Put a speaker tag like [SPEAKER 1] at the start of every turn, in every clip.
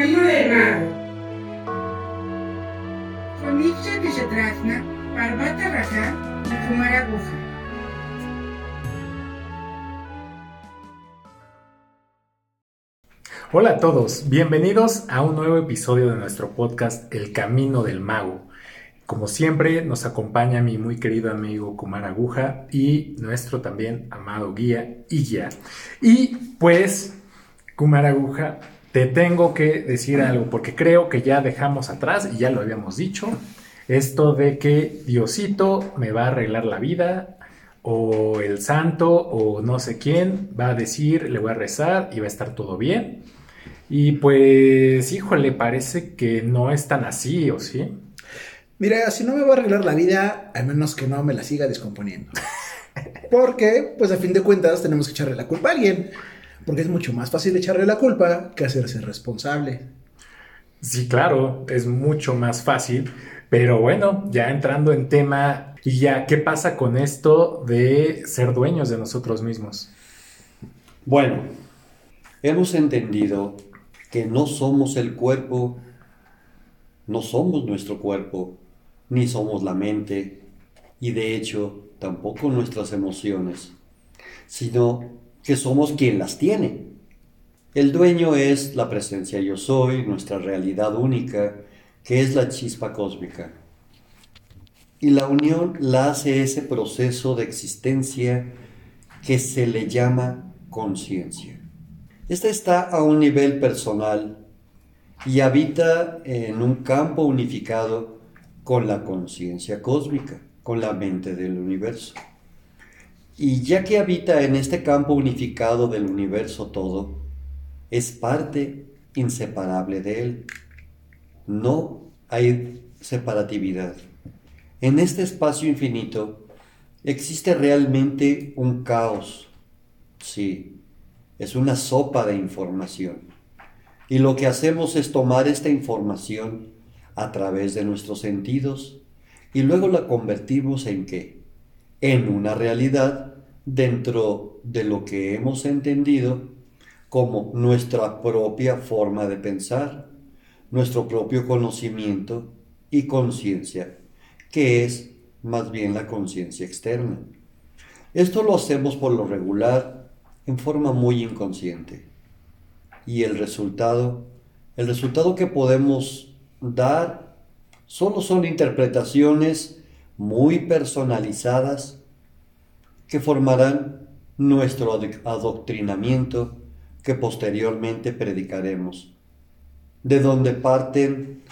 [SPEAKER 1] camino del mago. Parvata.
[SPEAKER 2] Hola a todos, bienvenidos a un nuevo episodio de nuestro podcast El Camino del Mago. Como siempre, nos acompaña mi muy querido amigo Kumar Aguja y nuestro también amado guía guía. Y pues, Kumar Aguja, te tengo que decir algo, porque creo que ya dejamos atrás, y ya lo habíamos dicho, esto de que Diosito me va a arreglar la vida, o el santo, o no sé quién, va a decir, le voy a rezar y va a estar todo bien. Y pues, híjole, parece que no es tan así, ¿o sí?
[SPEAKER 3] Mira, si no me va a arreglar la vida, al menos que no me la siga descomponiendo. Porque, pues a fin de cuentas, tenemos que echarle la culpa a alguien. Porque es mucho más fácil echarle la culpa que hacerse responsable.
[SPEAKER 2] Sí, claro, es mucho más fácil. Pero bueno, ya entrando en tema, y ya, ¿qué pasa con esto de ser dueños de nosotros mismos?
[SPEAKER 4] Bueno, hemos entendido que no somos el cuerpo, no somos nuestro cuerpo, ni somos la mente, y de hecho tampoco nuestras emociones, sino que somos quien las tiene. El dueño es la presencia yo soy, nuestra realidad única, que es la chispa cósmica. Y la unión la hace ese proceso de existencia que se le llama conciencia. Esta está a un nivel personal y habita en un campo unificado con la conciencia cósmica, con la mente del universo. Y ya que habita en este campo unificado del universo todo, es parte inseparable de él. No hay separatividad. En este espacio infinito existe realmente un caos. Sí, es una sopa de información. Y lo que hacemos es tomar esta información a través de nuestros sentidos y luego la convertimos en qué? En una realidad dentro de lo que hemos entendido como nuestra propia forma de pensar, nuestro propio conocimiento y conciencia, que es más bien la conciencia externa. Esto lo hacemos por lo regular en forma muy inconsciente. Y el resultado, el resultado que podemos dar solo son interpretaciones muy personalizadas que formarán nuestro adoctrinamiento que posteriormente predicaremos, de donde parten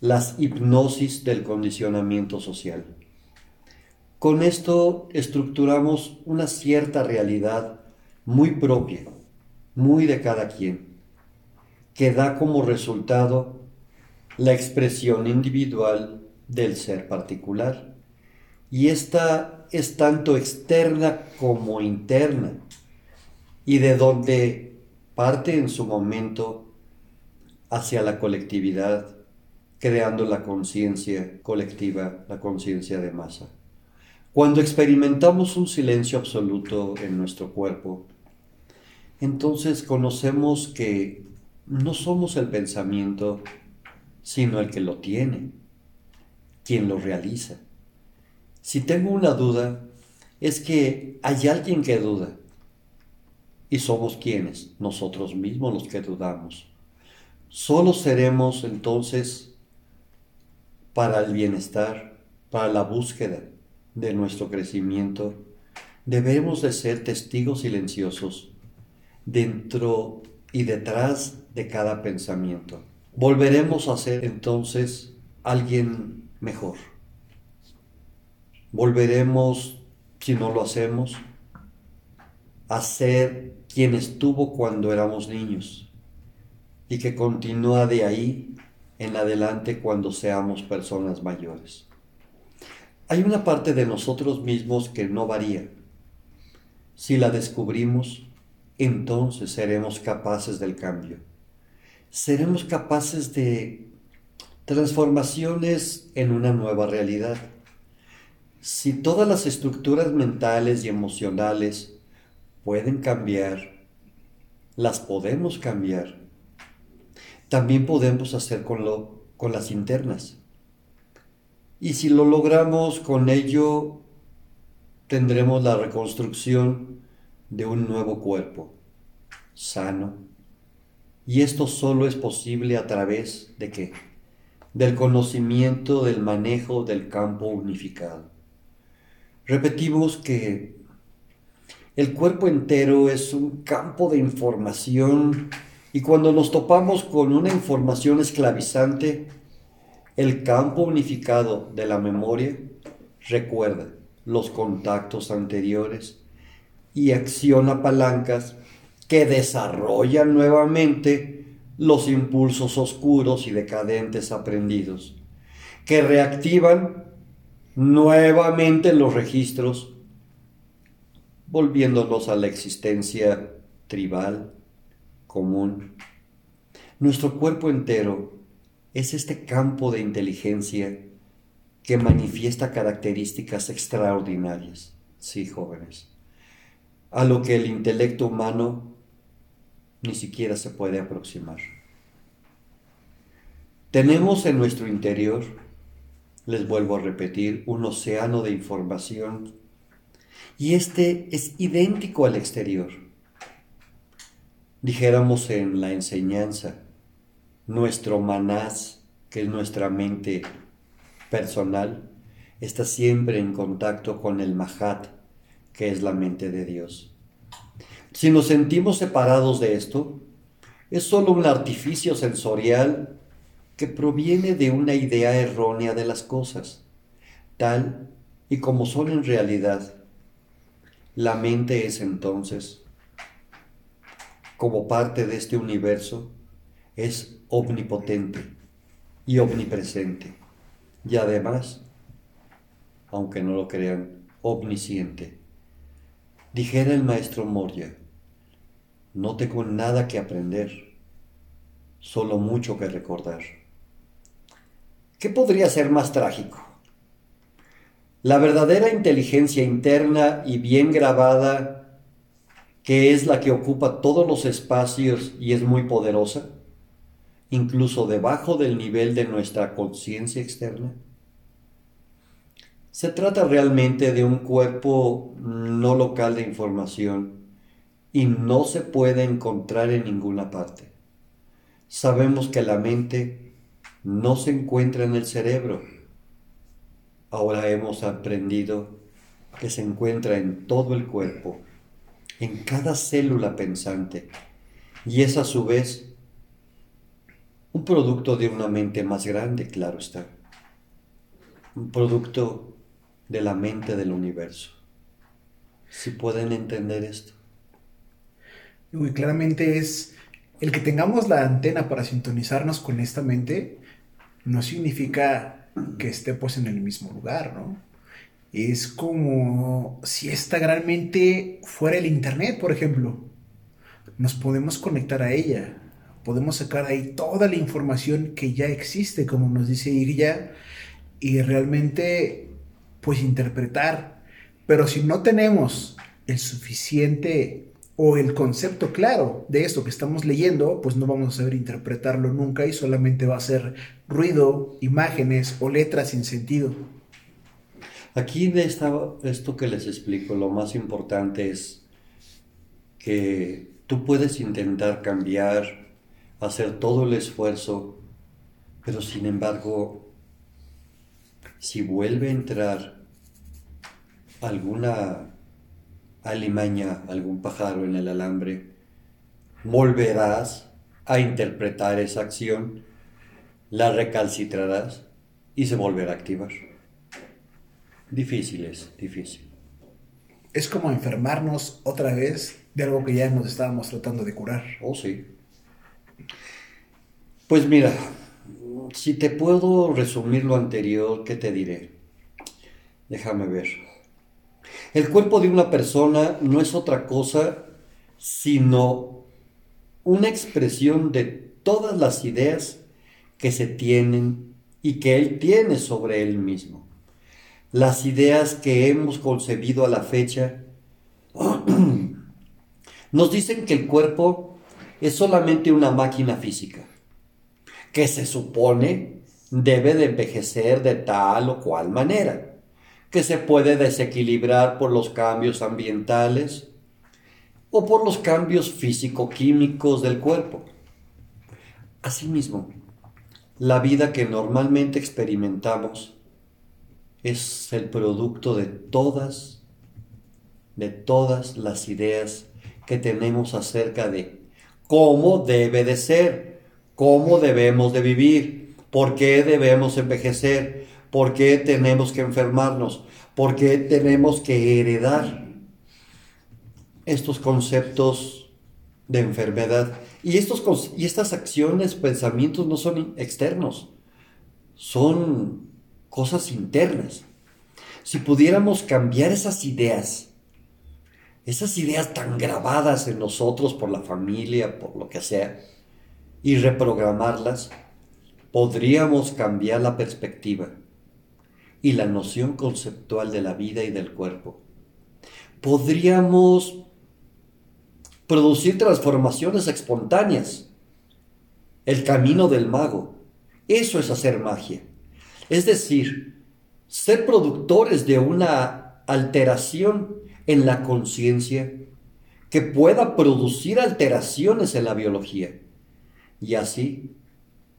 [SPEAKER 4] las hipnosis del condicionamiento social. Con esto estructuramos una cierta realidad muy propia, muy de cada quien, que da como resultado la expresión individual del ser particular. Y esta es tanto externa como interna, y de donde parte en su momento hacia la colectividad, creando la conciencia colectiva, la conciencia de masa. Cuando experimentamos un silencio absoluto en nuestro cuerpo, entonces conocemos que no somos el pensamiento sino el que lo tiene, quien lo realiza. Si tengo una duda, es que hay alguien que duda. Y somos quienes, nosotros mismos los que dudamos. Solo seremos entonces para el bienestar, para la búsqueda de nuestro crecimiento, debemos de ser testigos silenciosos dentro y detrás de cada pensamiento volveremos a ser entonces alguien mejor. Volveremos, si no lo hacemos, a ser quien estuvo cuando éramos niños y que continúa de ahí en adelante cuando seamos personas mayores. Hay una parte de nosotros mismos que no varía. Si la descubrimos, entonces seremos capaces del cambio seremos capaces de transformaciones en una nueva realidad. Si todas las estructuras mentales y emocionales pueden cambiar, las podemos cambiar. también podemos hacer con, lo, con las internas. Y si lo logramos con ello, tendremos la reconstrucción de un nuevo cuerpo, sano. Y esto solo es posible a través de qué? Del conocimiento del manejo del campo unificado. Repetimos que el cuerpo entero es un campo de información y cuando nos topamos con una información esclavizante, el campo unificado de la memoria recuerda los contactos anteriores y acciona palancas que desarrollan nuevamente los impulsos oscuros y decadentes aprendidos, que reactivan nuevamente los registros volviéndonos a la existencia tribal, común. Nuestro cuerpo entero es este campo de inteligencia que manifiesta características extraordinarias, sí, jóvenes, a lo que el intelecto humano ni siquiera se puede aproximar. Tenemos en nuestro interior, les vuelvo a repetir, un océano de información y este es idéntico al exterior. Dijéramos en la enseñanza, nuestro manás, que es nuestra mente personal, está siempre en contacto con el mahat, que es la mente de Dios. Si nos sentimos separados de esto, es solo un artificio sensorial que proviene de una idea errónea de las cosas, tal y como son en realidad la mente es entonces, como parte de este universo, es omnipotente y omnipresente. Y además, aunque no lo crean, omnisciente. Dijera el maestro Moria, no tengo nada que aprender, solo mucho que recordar. ¿Qué podría ser más trágico? La verdadera inteligencia interna y bien grabada, que es la que ocupa todos los espacios y es muy poderosa, incluso debajo del nivel de nuestra conciencia externa. Se trata realmente de un cuerpo no local de información y no se puede encontrar en ninguna parte. Sabemos que la mente no se encuentra en el cerebro, ahora hemos aprendido que se encuentra en todo el cuerpo, en cada célula pensante, y es a su vez un producto de una mente más grande, claro está, un producto de la mente del universo. Si pueden entender esto.
[SPEAKER 3] Muy claramente es el que tengamos la antena para sintonizarnos con esta mente, no significa que esté pues en el mismo lugar, ¿no? Es como si esta gran mente fuera el Internet, por ejemplo. Nos podemos conectar a ella, podemos sacar ahí toda la información que ya existe, como nos dice Irya, y realmente pues interpretar. Pero si no tenemos el suficiente o el concepto claro de esto que estamos leyendo, pues no vamos a saber interpretarlo nunca y solamente va a ser ruido, imágenes o letras sin sentido.
[SPEAKER 4] Aquí de esto que les explico, lo más importante es que tú puedes intentar cambiar, hacer todo el esfuerzo, pero sin embargo, si vuelve a entrar alguna alimaña algún pájaro en el alambre, volverás a interpretar esa acción, la recalcitrarás y se volverá a activar. Difícil es, difícil.
[SPEAKER 3] Es como enfermarnos otra vez de algo que ya nos estábamos tratando de curar.
[SPEAKER 4] Oh, sí. Pues mira, si te puedo resumir lo anterior, ¿qué te diré? Déjame ver. El cuerpo de una persona no es otra cosa sino una expresión de todas las ideas que se tienen y que él tiene sobre él mismo. Las ideas que hemos concebido a la fecha nos dicen que el cuerpo es solamente una máquina física, que se supone debe de envejecer de tal o cual manera, que se puede desequilibrar por los cambios ambientales o por los cambios físico-químicos del cuerpo. Asimismo, la vida que normalmente experimentamos es el producto de todas, de todas las ideas que tenemos acerca de cómo debe de ser, cómo debemos de vivir, por qué debemos envejecer, por qué tenemos que enfermarnos, por qué tenemos que heredar estos conceptos de enfermedad. Y, estos, y estas acciones, pensamientos no son externos, son cosas internas. Si pudiéramos cambiar esas ideas, esas ideas tan grabadas en nosotros por la familia, por lo que sea, y reprogramarlas, podríamos cambiar la perspectiva y la noción conceptual de la vida y del cuerpo. Podríamos producir transformaciones espontáneas. El camino del mago. Eso es hacer magia. Es decir, ser productores de una alteración en la conciencia que pueda producir alteraciones en la biología y así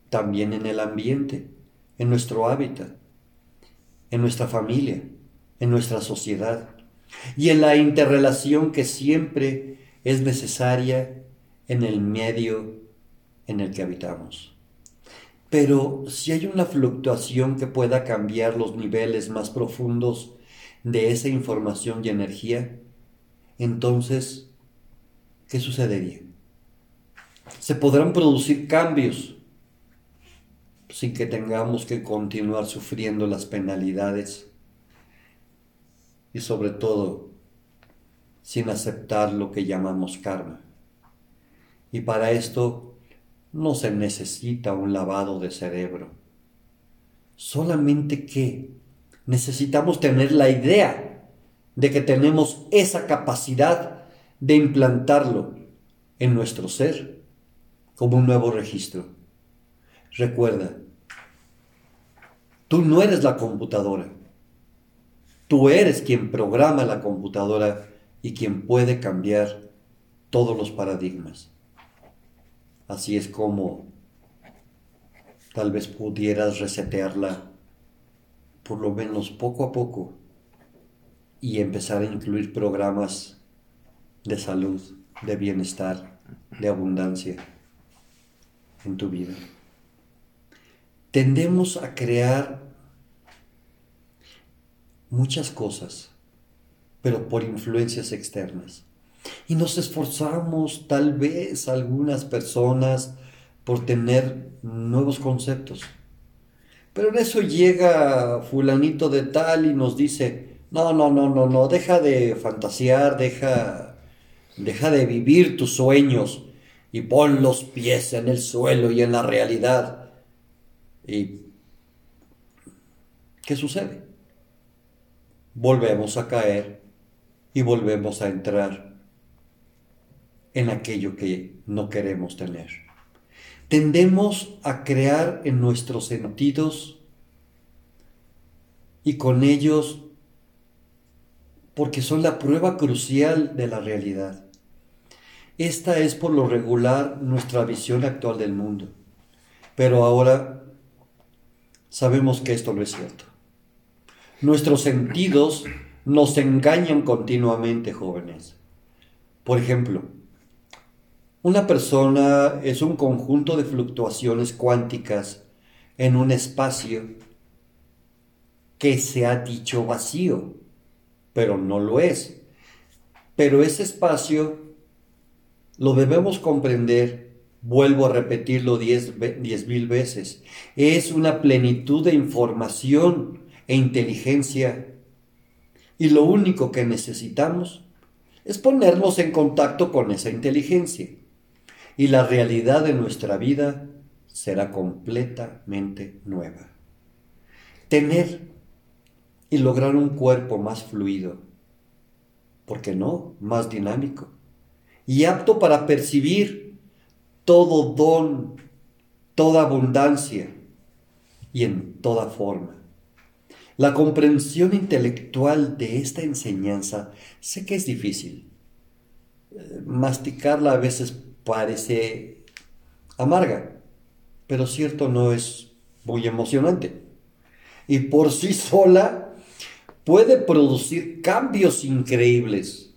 [SPEAKER 4] también en el ambiente, en nuestro hábitat, en nuestra familia, en nuestra sociedad y en la interrelación que siempre es necesaria en el medio en el que habitamos. Pero si hay una fluctuación que pueda cambiar los niveles más profundos de esa información y energía, entonces, ¿qué sucedería? Se podrán producir cambios sin que tengamos que continuar sufriendo las penalidades y sobre todo sin aceptar lo que llamamos karma. Y para esto no se necesita un lavado de cerebro. Solamente que necesitamos tener la idea de que tenemos esa capacidad de implantarlo en nuestro ser como un nuevo registro. Recuerda, tú no eres la computadora. Tú eres quien programa la computadora y quien puede cambiar todos los paradigmas. Así es como tal vez pudieras resetearla por lo menos poco a poco y empezar a incluir programas de salud, de bienestar, de abundancia en tu vida. Tendemos a crear muchas cosas pero por influencias externas. Y nos esforzamos tal vez algunas personas por tener nuevos conceptos. Pero en eso llega fulanito de tal y nos dice, no, no, no, no, no, deja de fantasear, deja, deja de vivir tus sueños y pon los pies en el suelo y en la realidad. ¿Y qué sucede? Volvemos a caer y volvemos a entrar en aquello que no queremos tener. Tendemos a crear en nuestros sentidos y con ellos porque son la prueba crucial de la realidad. Esta es por lo regular nuestra visión actual del mundo. Pero ahora sabemos que esto no es cierto. Nuestros sentidos nos engañan continuamente, jóvenes. Por ejemplo, una persona es un conjunto de fluctuaciones cuánticas en un espacio que se ha dicho vacío, pero no lo es. Pero ese espacio lo debemos comprender, vuelvo a repetirlo diez, diez mil veces, es una plenitud de información e inteligencia y lo único que necesitamos es ponernos en contacto con esa inteligencia. Y la realidad de nuestra vida será completamente nueva. Tener y lograr un cuerpo más fluido, ¿por qué no? Más dinámico y apto para percibir todo don, toda abundancia y en toda forma. La comprensión intelectual de esta enseñanza sé que es difícil. Masticarla a veces parece amarga, pero cierto no es muy emocionante. Y por sí sola puede producir cambios increíbles.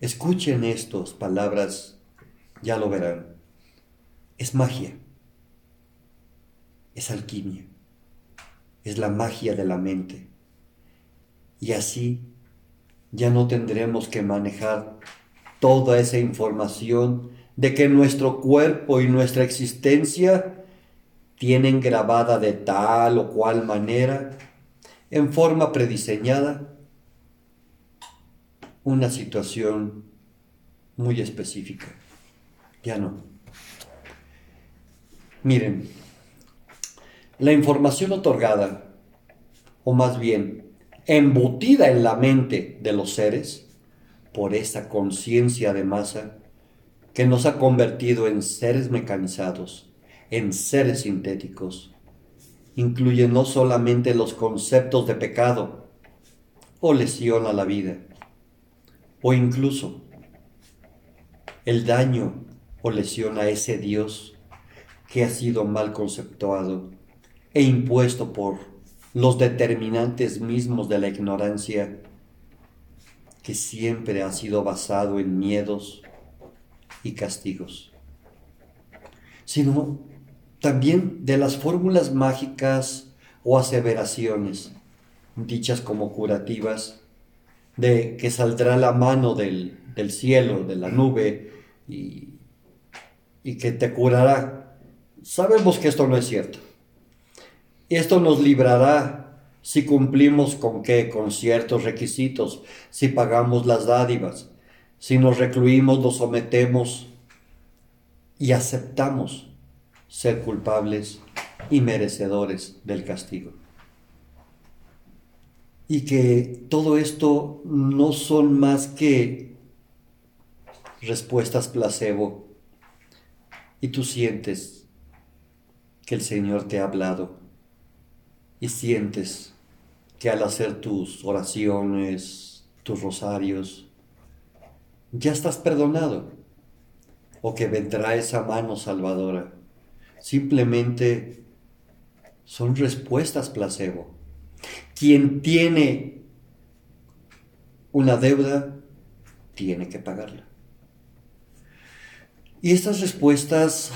[SPEAKER 4] Escuchen estas palabras, ya lo verán. Es magia, es alquimia, es la magia de la mente. Y así ya no tendremos que manejar toda esa información de que nuestro cuerpo y nuestra existencia tienen grabada de tal o cual manera, en forma prediseñada, una situación muy específica. Ya no. Miren, la información otorgada, o más bien embutida en la mente de los seres, por esa conciencia de masa que nos ha convertido en seres mecanizados, en seres sintéticos, incluye no solamente los conceptos de pecado o lesión a la vida, o incluso el daño o lesión a ese Dios que ha sido mal conceptuado e impuesto por los determinantes mismos de la ignorancia que siempre ha sido basado en miedos y castigos, sino también de las fórmulas mágicas o aseveraciones, dichas como curativas, de que saldrá la mano del, del cielo, de la nube, y, y que te curará. Sabemos que esto no es cierto. Esto nos librará si cumplimos con qué, con ciertos requisitos, si pagamos las dádivas, si nos recluimos, nos sometemos y aceptamos ser culpables y merecedores del castigo. Y que todo esto no son más que respuestas placebo y tú sientes que el Señor te ha hablado y sientes que al hacer tus oraciones, tus rosarios, ya estás perdonado o que vendrá esa mano salvadora. Simplemente son respuestas placebo. Quien tiene una deuda, tiene que pagarla. Y estas respuestas,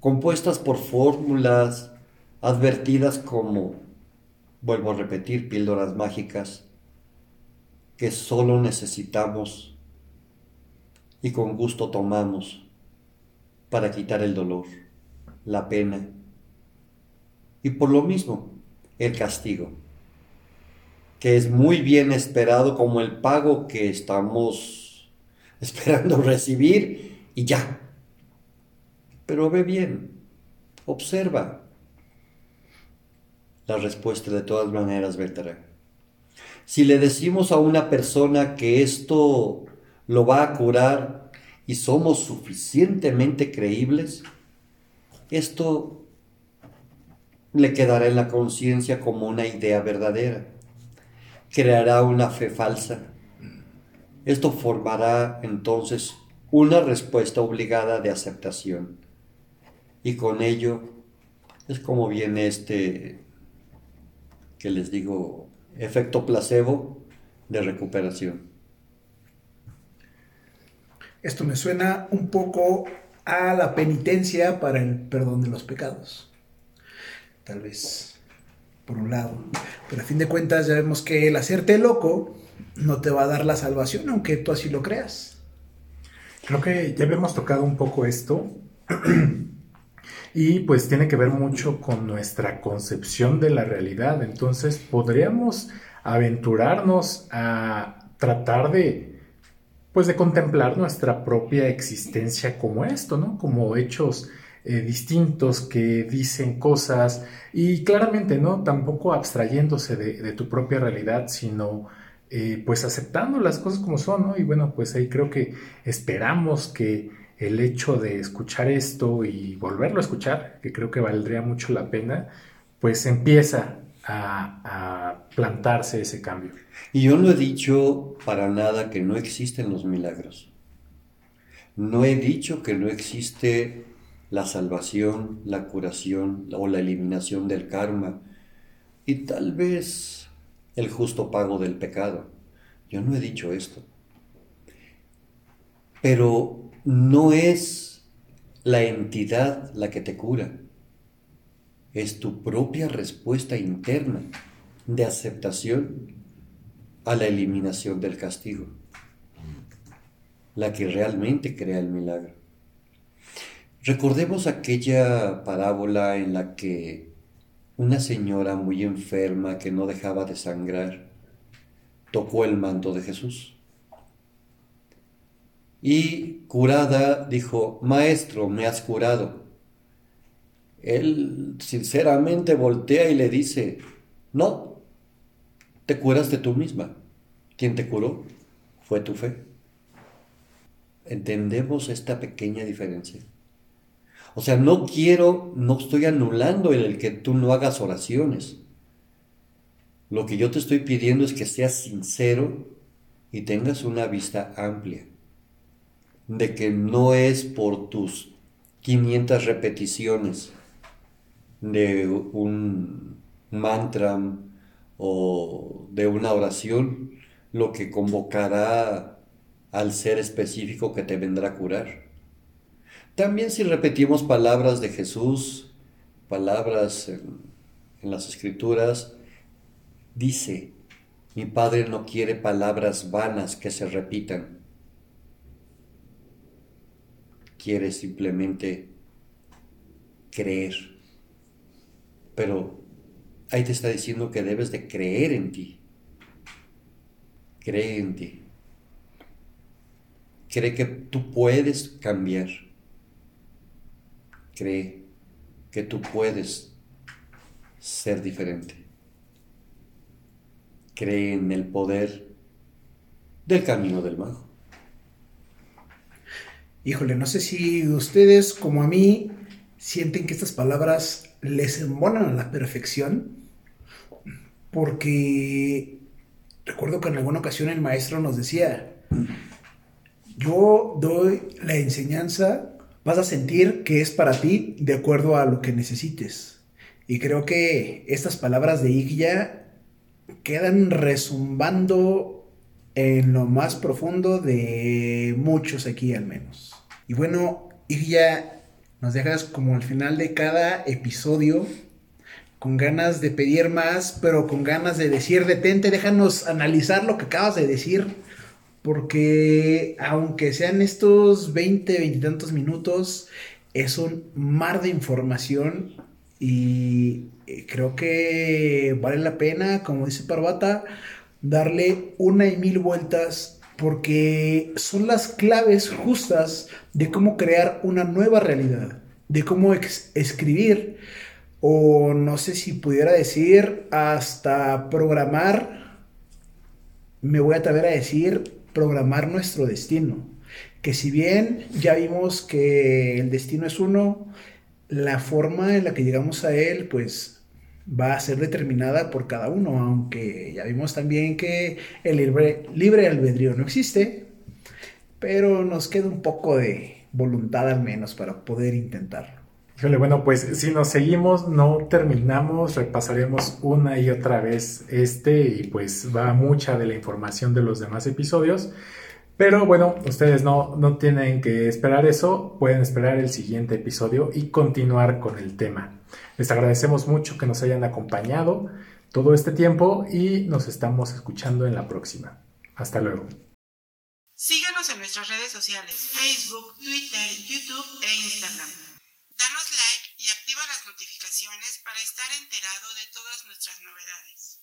[SPEAKER 4] compuestas por fórmulas, advertidas como, vuelvo a repetir, píldoras mágicas, que solo necesitamos y con gusto tomamos para quitar el dolor, la pena y por lo mismo el castigo, que es muy bien esperado como el pago que estamos esperando recibir y ya. Pero ve bien, observa, la respuesta de todas maneras vendrá. Si le decimos a una persona que esto lo va a curar y somos suficientemente creíbles, esto le quedará en la conciencia como una idea verdadera. Creará una fe falsa. Esto formará entonces una respuesta obligada de aceptación. Y con ello es como viene este que les digo, efecto placebo de recuperación.
[SPEAKER 3] Esto me suena un poco a la penitencia para el perdón de los pecados. Tal vez, por un lado. Pero a fin de cuentas ya vemos que el hacerte loco no te va a dar la salvación, aunque tú así lo creas.
[SPEAKER 2] Creo que ya habíamos tocado un poco esto. y pues tiene que ver mucho con nuestra concepción de la realidad. Entonces podríamos aventurarnos a tratar de pues de contemplar nuestra propia existencia como esto, ¿no? Como hechos eh, distintos que dicen cosas y claramente, ¿no? Tampoco abstrayéndose de, de tu propia realidad, sino eh, pues aceptando las cosas como son, ¿no? Y bueno, pues ahí creo que esperamos que el hecho de escuchar esto y volverlo a escuchar, que creo que valdría mucho la pena, pues empieza a, a plantarse ese cambio.
[SPEAKER 4] Y yo no he dicho para nada que no existen los milagros. No he dicho que no existe la salvación, la curación o la eliminación del karma y tal vez el justo pago del pecado. Yo no he dicho esto. Pero no es la entidad la que te cura. Es tu propia respuesta interna de aceptación a la eliminación del castigo, la que realmente crea el milagro. Recordemos aquella parábola en la que una señora muy enferma que no dejaba de sangrar tocó el manto de Jesús. Y curada dijo, Maestro, me has curado. Él sinceramente voltea y le dice, no, te curaste tú misma. ¿Quién te curó? Fue tu fe. ¿Entendemos esta pequeña diferencia? O sea, no quiero, no estoy anulando el que tú no hagas oraciones. Lo que yo te estoy pidiendo es que seas sincero y tengas una vista amplia. De que no es por tus 500 repeticiones de un mantra o de una oración lo que convocará al ser específico que te vendrá a curar. También si repetimos palabras de Jesús, palabras en, las escrituras, dice, mi Padre no quiere palabras vanas que se repitan, quiere simplemente creer. Pero ahí te está diciendo que debes de creer en ti. Cree en ti. Cree que tú puedes cambiar. Cree que tú puedes ser diferente. Cree en el poder del camino del mago.
[SPEAKER 3] Híjole, no sé si ustedes como a mí sienten que estas palabras les embonan a la perfección, porque recuerdo que en alguna ocasión el maestro nos decía, yo doy la enseñanza, vas a sentir que es para ti de acuerdo a lo que necesites. Y creo que estas palabras de Igya quedan resumbando en lo más profundo de muchos aquí al menos. Y bueno, Igya, nos dejas como al final de cada episodio con ganas de pedir más, pero con ganas de decir, detente, déjanos analizar lo que acabas de decir, porque aunque sean estos 20, 20 y tantos minutos, es un mar de información y eh, creo que vale la pena, como dice Parvata, darle una y mil vueltas porque son las claves justas de cómo crear una nueva realidad, de cómo escribir o no sé si pudiera decir hasta programar, me voy a atrever a decir programar nuestro destino. Que si bien ya vimos que el destino es uno, la forma en la que llegamos a él, pues va a ser determinada por cada uno, aunque ya vimos también que el libre, libre albedrío no existe, pero nos queda un poco de voluntad al menos para poder intentarlo.
[SPEAKER 2] Híjole, bueno, pues si nos seguimos, no terminamos, repasaremos una y otra vez este y pues va mucha de la información de los demás episodios. Pero bueno, ustedes no, no tienen que esperar eso, pueden esperar el siguiente episodio y continuar con el tema. Les agradecemos mucho que nos hayan acompañado todo este tiempo y nos estamos escuchando en la próxima. Hasta luego.
[SPEAKER 1] Síganos en nuestras redes sociales, Facebook, Twitter, YouTube e Instagram. Danos like y activa las para estar enterado de todas nuestras novedades.